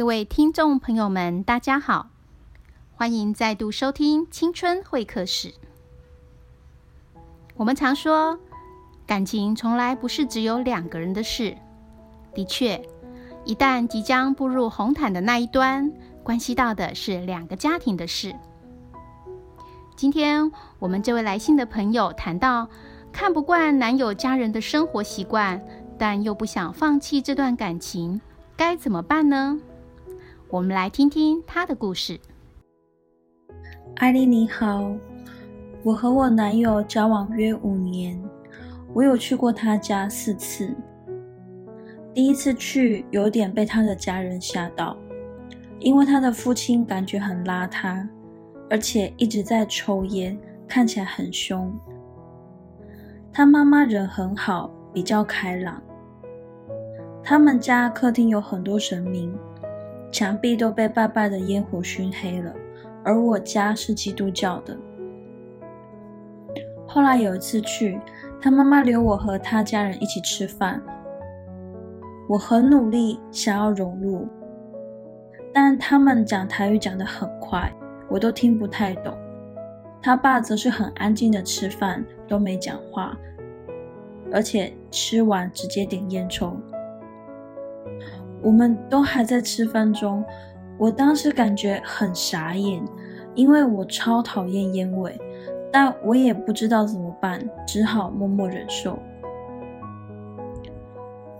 各位听众朋友们，大家好，欢迎再度收听青春会客室。我们常说，感情从来不是只有两个人的事。的确，一旦即将步入红毯的那一端，关系到的是两个家庭的事。今天我们这位来信的朋友谈到，看不惯男友家人的生活习惯，但又不想放弃这段感情，该怎么办呢？我们来听听他的故事。艾丽你好，我和我男友交往约五年，我有去过他家四次。第一次去，有点被他的家人吓到，因为他的父亲感觉很邋遢。而且一直在抽烟，看起来很凶。他妈妈人很好，比较开朗。他们家客厅有很多神明，墙壁都被拜拜的烟火熏黑了。而我家是基督教的。后来有一次去，他妈妈留我和他家人一起吃饭，我很努力想要融入，但他们讲台语讲得很快。我都听不太懂，他爸则是很安静的吃饭，都没讲话，而且吃完直接点烟抽。我们都还在吃饭中，我当时感觉很傻眼，因为我超讨厌烟味，但我也不知道怎么办，只好默默忍受。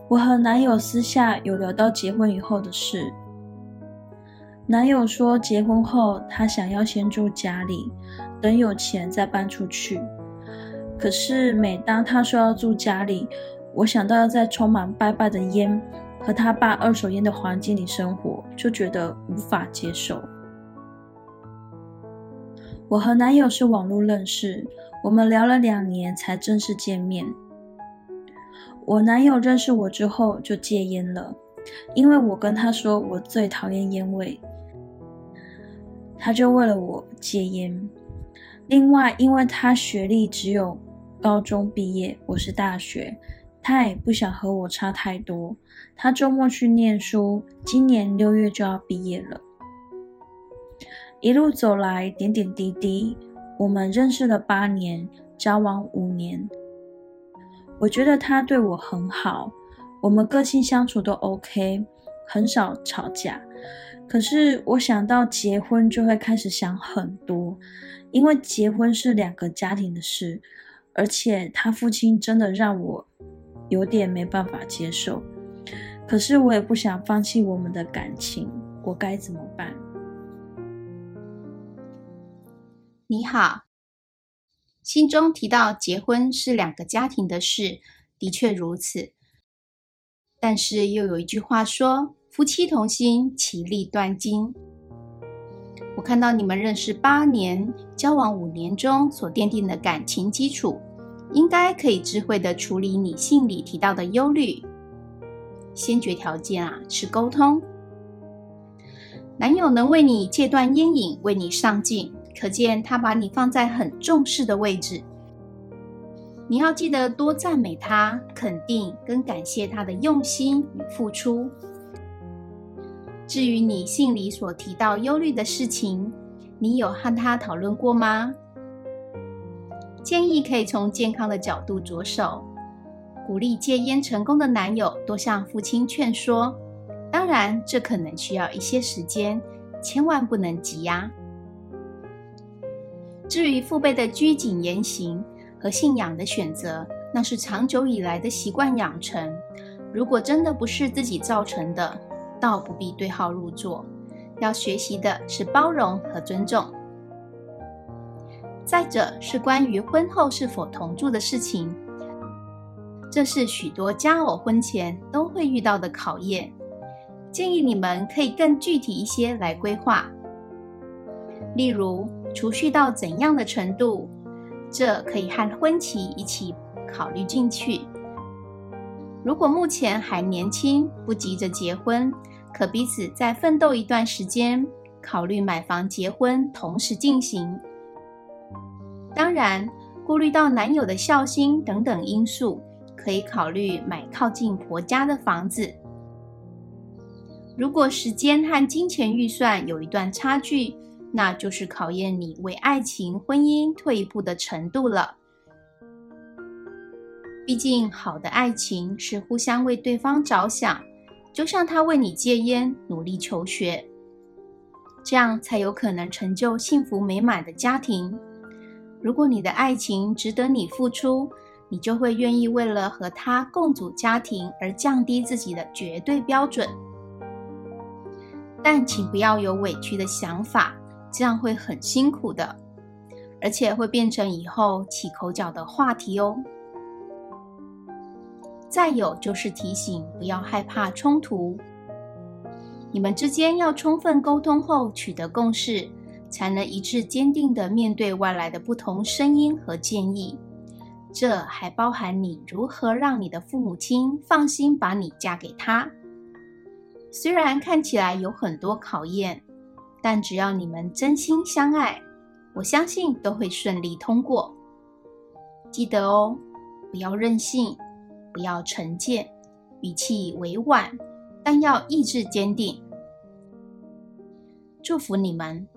我和男友私下有聊到结婚以后的事。男友说，结婚后他想要先住家里，等有钱再搬出去。可是每当他说要住家里，我想到要在充满拜拜的烟和他爸二手烟的环境里生活，就觉得无法接受。我和男友是网络认识，我们聊了两年才正式见面。我男友认识我之后就戒烟了，因为我跟他说我最讨厌烟味。他就为了我戒烟。另外，因为他学历只有高中毕业，我是大学，他也不想和我差太多。他周末去念书，今年六月就要毕业了。一路走来，点点滴滴，我们认识了八年，交往五年。我觉得他对我很好，我们个性相处都 OK，很少吵架。可是我想到结婚就会开始想很多，因为结婚是两个家庭的事，而且他父亲真的让我有点没办法接受。可是我也不想放弃我们的感情，我该怎么办？你好，信中提到结婚是两个家庭的事，的确如此。但是又有一句话说。夫妻同心，其利断金。我看到你们认识八年，交往五年中所奠定的感情基础，应该可以智慧的处理你信里提到的忧虑。先决条件啊是沟通。男友能为你戒断烟瘾，为你上进，可见他把你放在很重视的位置。你要记得多赞美他，肯定跟感谢他的用心与付出。至于你信里所提到忧虑的事情，你有和他讨论过吗？建议可以从健康的角度着手，鼓励戒烟成功的男友多向父亲劝说。当然，这可能需要一些时间，千万不能急呀。至于父辈的拘谨言行和信仰的选择，那是长久以来的习惯养成。如果真的不是自己造成的，倒不必对号入座，要学习的是包容和尊重。再者是关于婚后是否同住的事情，这是许多佳偶婚前都会遇到的考验。建议你们可以更具体一些来规划，例如储蓄到怎样的程度，这可以和婚期一起考虑进去。如果目前还年轻，不急着结婚。可彼此再奋斗一段时间，考虑买房、结婚同时进行。当然，顾虑到男友的孝心等等因素，可以考虑买靠近婆家的房子。如果时间和金钱预算有一段差距，那就是考验你为爱情、婚姻退一步的程度了。毕竟，好的爱情是互相为对方着想，就像他为你戒烟、努力求学，这样才有可能成就幸福美满的家庭。如果你的爱情值得你付出，你就会愿意为了和他共组家庭而降低自己的绝对标准。但请不要有委屈的想法。这样会很辛苦的，而且会变成以后起口角的话题哦。再有就是提醒不要害怕冲突，你们之间要充分沟通后取得共识，才能一致坚定的面对外来的不同声音和建议。这还包含你如何让你的父母亲放心把你嫁给他。虽然看起来有很多考验。但只要你们真心相爱，我相信都会顺利通过。记得哦，不要任性，不要成见，语气委婉，但要意志坚定。祝福你们。